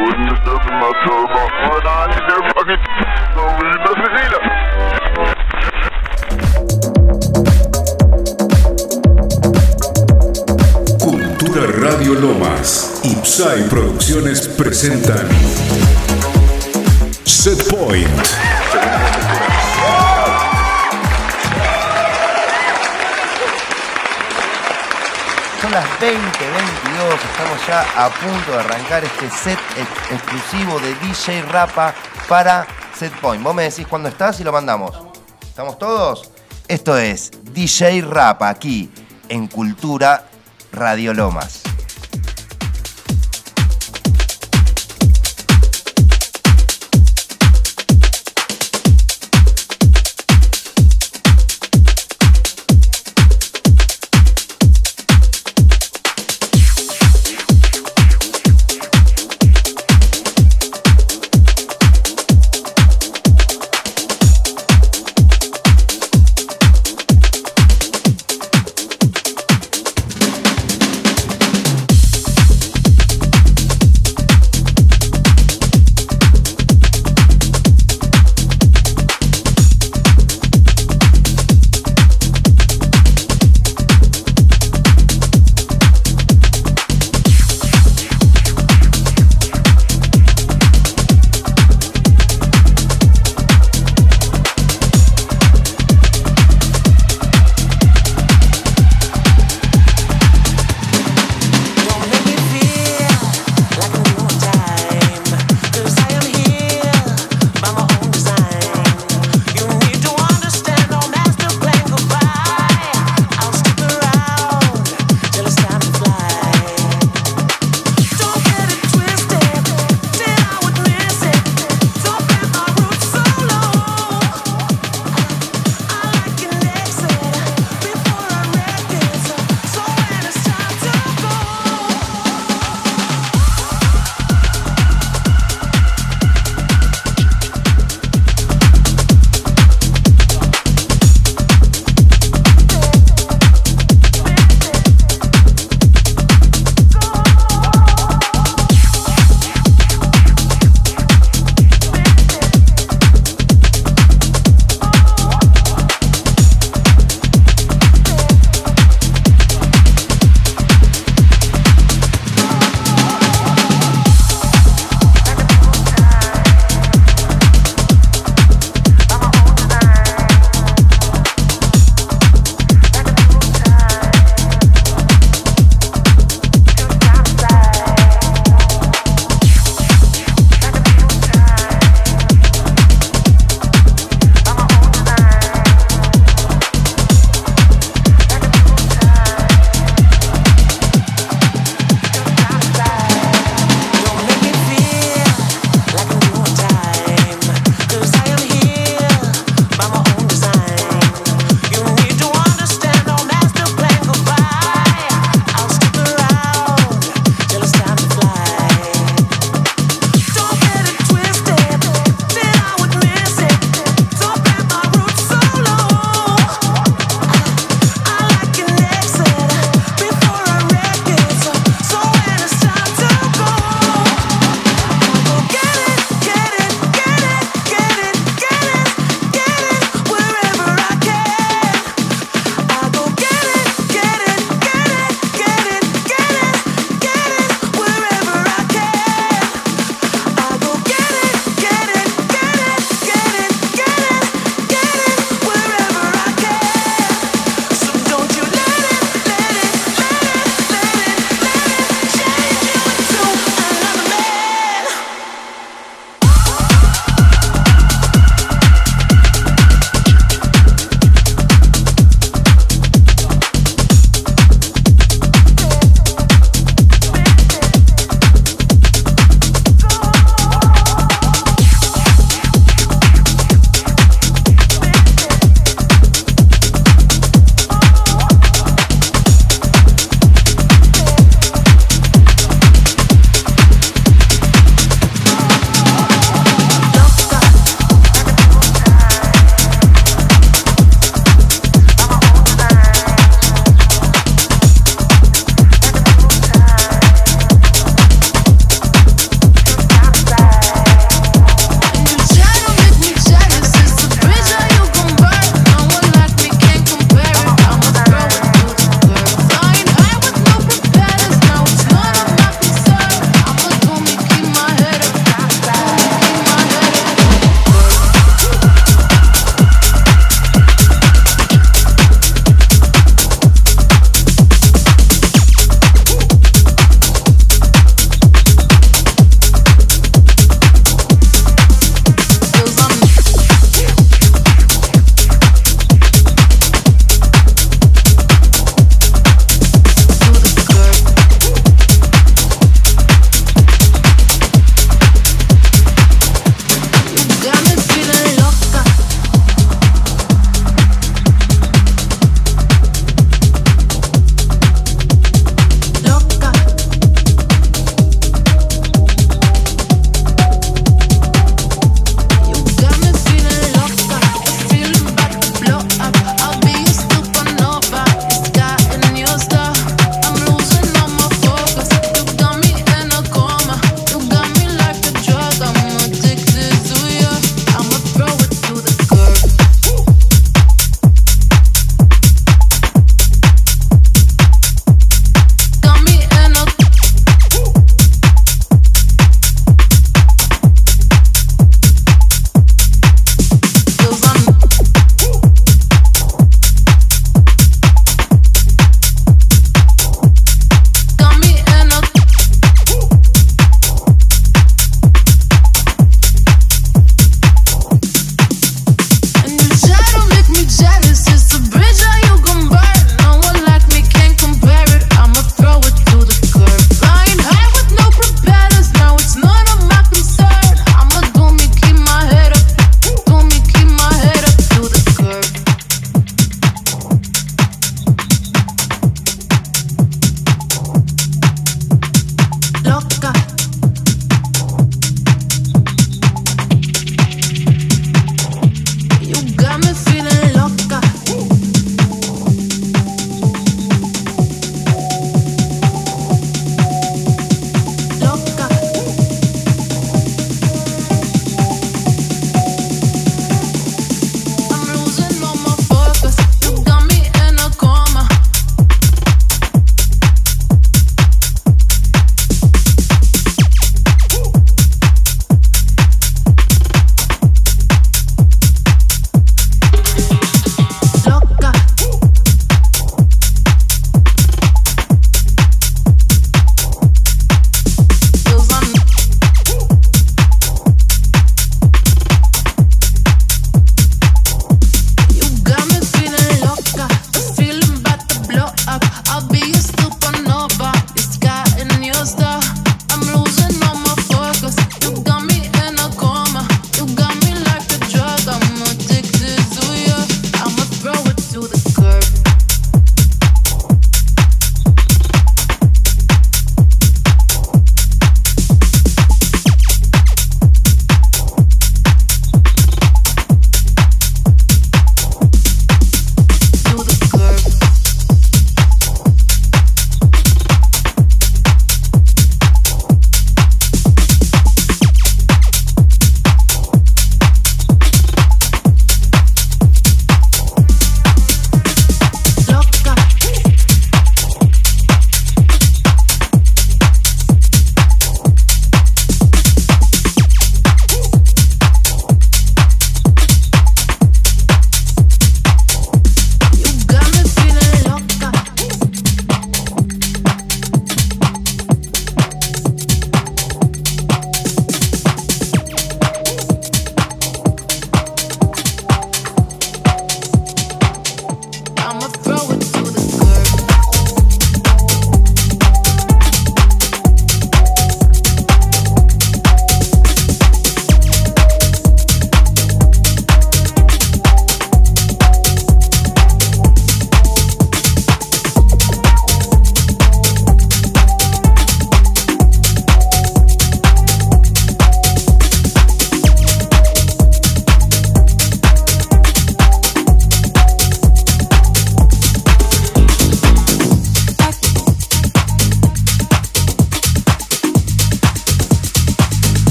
Wouldn't fucking. Cultura Radio Lomas y Psy Producciones presentan Set Point. Son las 20, 22, estamos ya a punto de arrancar este set ex- exclusivo de DJ Rapa para Setpoint. Vos me decís cuándo estás y lo mandamos. ¿Estamos todos? Esto es DJ Rapa aquí en Cultura Radio Lomas.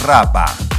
Rapa.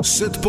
Escuchando Set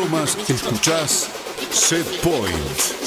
idiomas escuchás Set Point.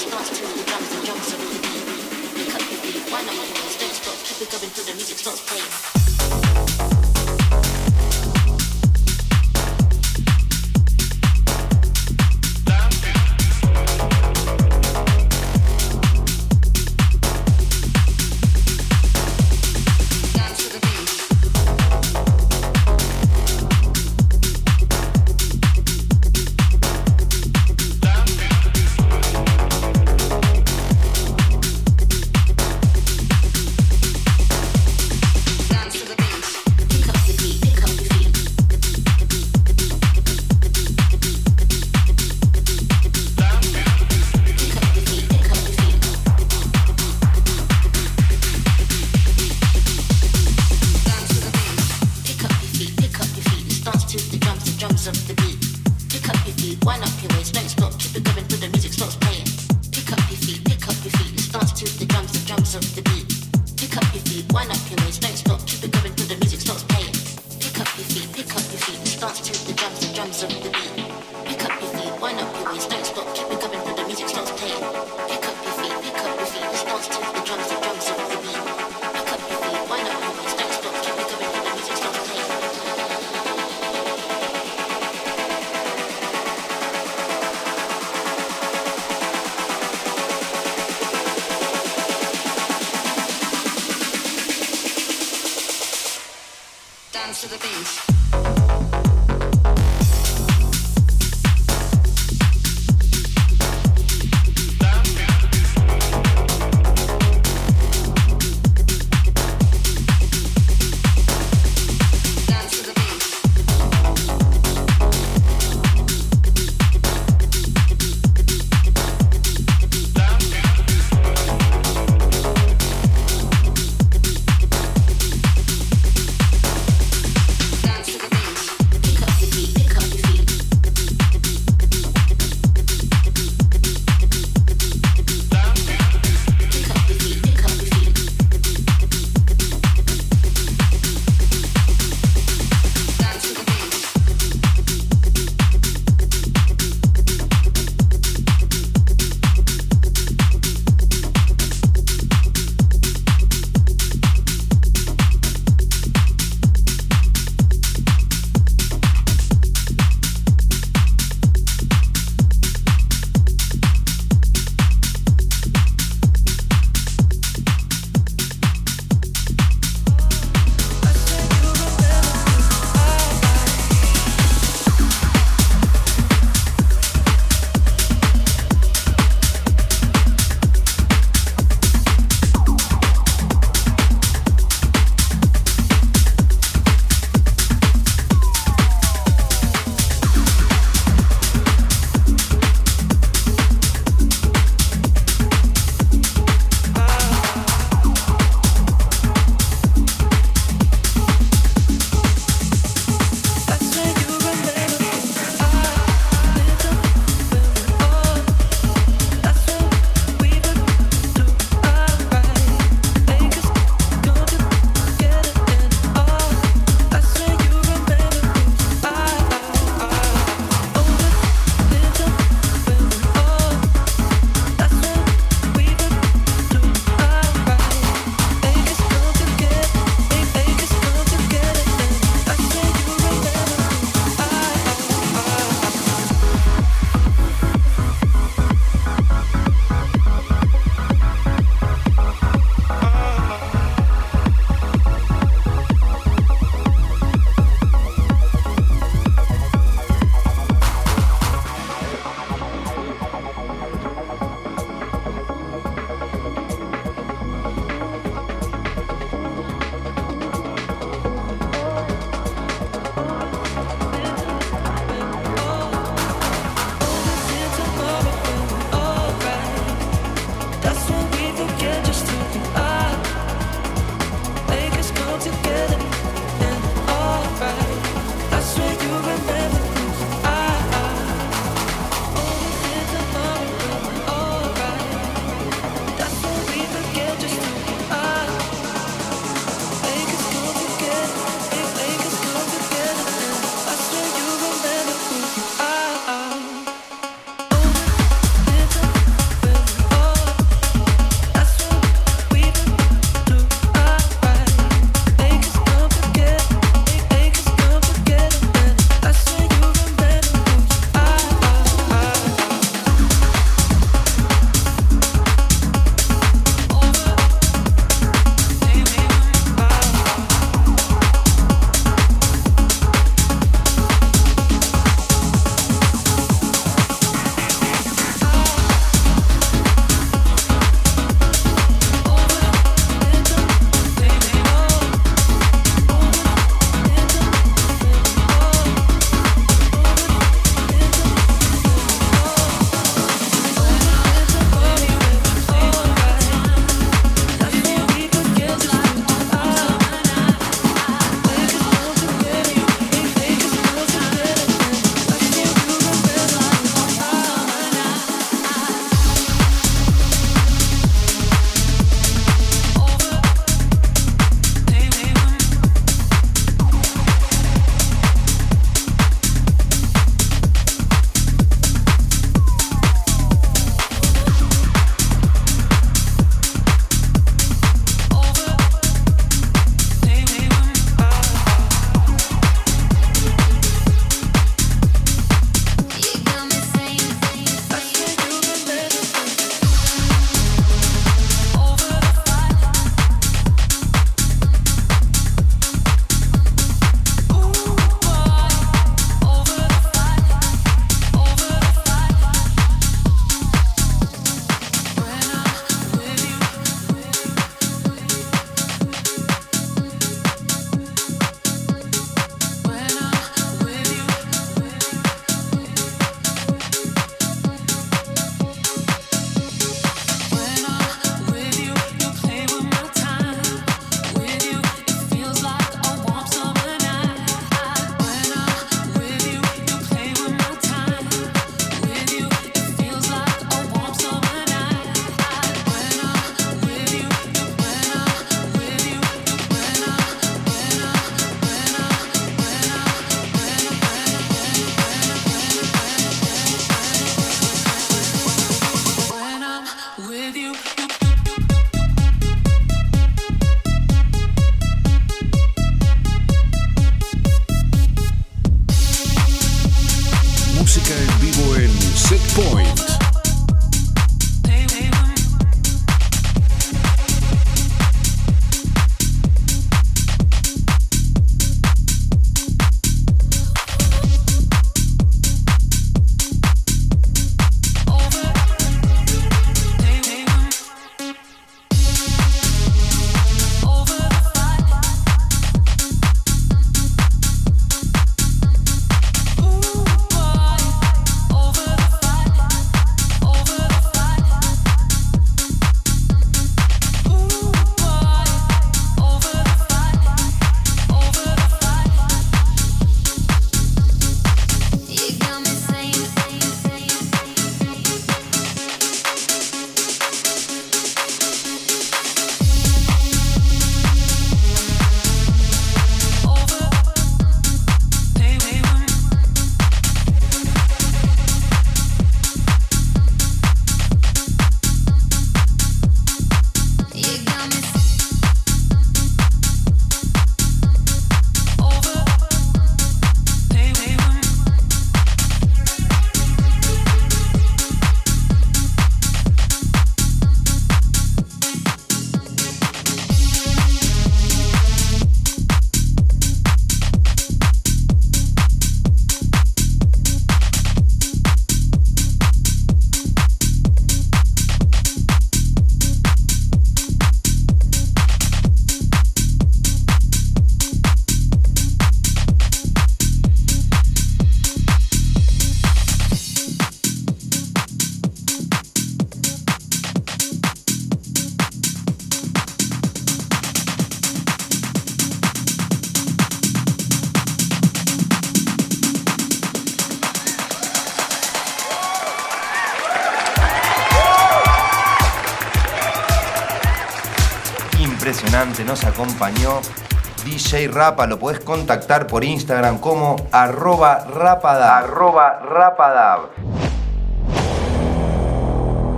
Rapa, lo podés contactar por Instagram como arroba rapadab. Arroba rapadab.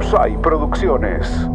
Psy Producciones.